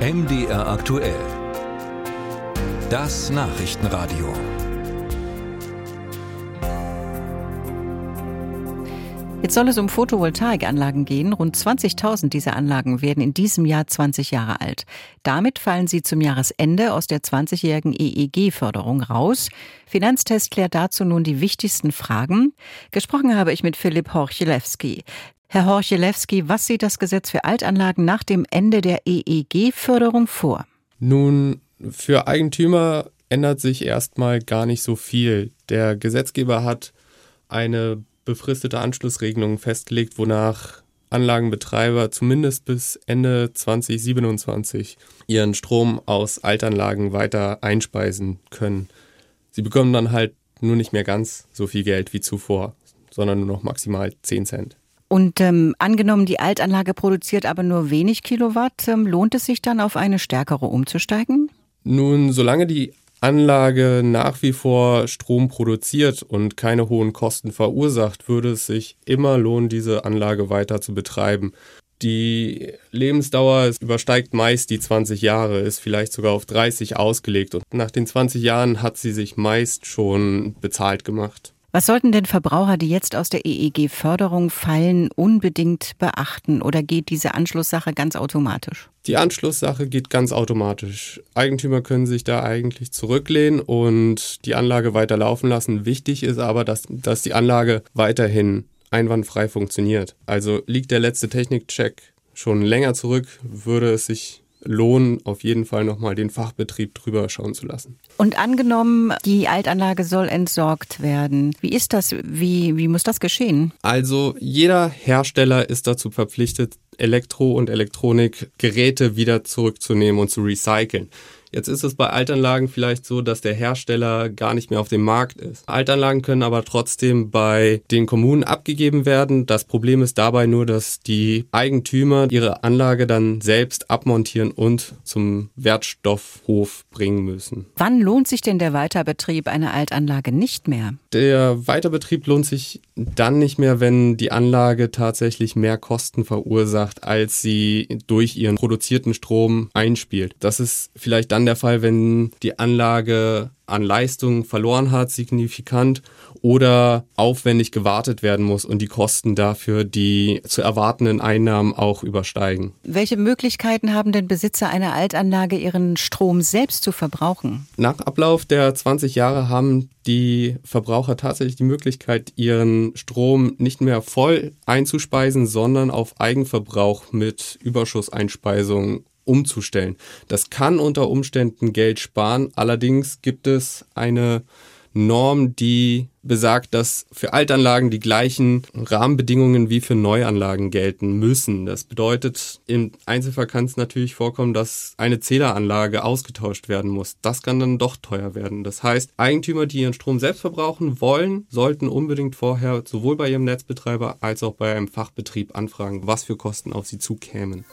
MDR aktuell. Das Nachrichtenradio. Jetzt soll es um Photovoltaikanlagen gehen. Rund 20.000 dieser Anlagen werden in diesem Jahr 20 Jahre alt. Damit fallen sie zum Jahresende aus der 20-jährigen EEG-Förderung raus. Finanztest klärt dazu nun die wichtigsten Fragen. Gesprochen habe ich mit Philipp Horchelewski. Herr Horchelewski, was sieht das Gesetz für Altanlagen nach dem Ende der EEG-Förderung vor? Nun, für Eigentümer ändert sich erstmal gar nicht so viel. Der Gesetzgeber hat eine befristete Anschlussregelungen festgelegt, wonach Anlagenbetreiber zumindest bis Ende 2027 ihren Strom aus Altanlagen weiter einspeisen können. Sie bekommen dann halt nur nicht mehr ganz so viel Geld wie zuvor, sondern nur noch maximal 10 Cent. Und ähm, angenommen, die Altanlage produziert aber nur wenig Kilowatt, ähm, lohnt es sich dann auf eine stärkere umzusteigen? Nun, solange die Anlage nach wie vor Strom produziert und keine hohen Kosten verursacht, würde es sich immer lohnen, diese Anlage weiter zu betreiben. Die Lebensdauer übersteigt meist die 20 Jahre, ist vielleicht sogar auf 30 ausgelegt und nach den 20 Jahren hat sie sich meist schon bezahlt gemacht. Was sollten denn Verbraucher, die jetzt aus der EEG-Förderung fallen, unbedingt beachten oder geht diese Anschlusssache ganz automatisch? Die Anschlusssache geht ganz automatisch. Eigentümer können sich da eigentlich zurücklehnen und die Anlage weiter laufen lassen. Wichtig ist aber, dass, dass die Anlage weiterhin einwandfrei funktioniert. Also liegt der letzte Technikcheck schon länger zurück, würde es sich lohnen, auf jeden Fall nochmal den Fachbetrieb drüber schauen zu lassen. Und angenommen, die Altanlage soll entsorgt werden. Wie ist das? Wie, wie muss das geschehen? Also jeder Hersteller ist dazu verpflichtet, Elektro- und Elektronikgeräte wieder zurückzunehmen und zu recyceln. Jetzt ist es bei Altanlagen vielleicht so, dass der Hersteller gar nicht mehr auf dem Markt ist. Altanlagen können aber trotzdem bei den Kommunen abgegeben werden. Das Problem ist dabei nur, dass die Eigentümer ihre Anlage dann selbst abmontieren und zum Wertstoffhof bringen müssen. Wann lohnt sich denn der Weiterbetrieb einer Altanlage nicht mehr? Der Weiterbetrieb lohnt sich dann nicht mehr, wenn die Anlage tatsächlich mehr Kosten verursacht, als sie durch ihren produzierten Strom einspielt. Das ist vielleicht dann dann der Fall, wenn die Anlage an Leistung verloren hat, signifikant, oder aufwendig gewartet werden muss und die Kosten dafür die zu erwartenden Einnahmen auch übersteigen. Welche Möglichkeiten haben denn Besitzer einer Altanlage, ihren Strom selbst zu verbrauchen? Nach Ablauf der 20 Jahre haben die Verbraucher tatsächlich die Möglichkeit, ihren Strom nicht mehr voll einzuspeisen, sondern auf Eigenverbrauch mit Überschusseinspeisung umzustellen. Das kann unter Umständen Geld sparen. Allerdings gibt es eine Norm, die besagt, dass für Altanlagen die gleichen Rahmenbedingungen wie für Neuanlagen gelten müssen. Das bedeutet, im Einzelfall kann es natürlich vorkommen, dass eine Zähleranlage ausgetauscht werden muss. Das kann dann doch teuer werden. Das heißt, Eigentümer, die ihren Strom selbst verbrauchen wollen, sollten unbedingt vorher sowohl bei ihrem Netzbetreiber als auch bei einem Fachbetrieb anfragen, was für Kosten auf sie zukämen.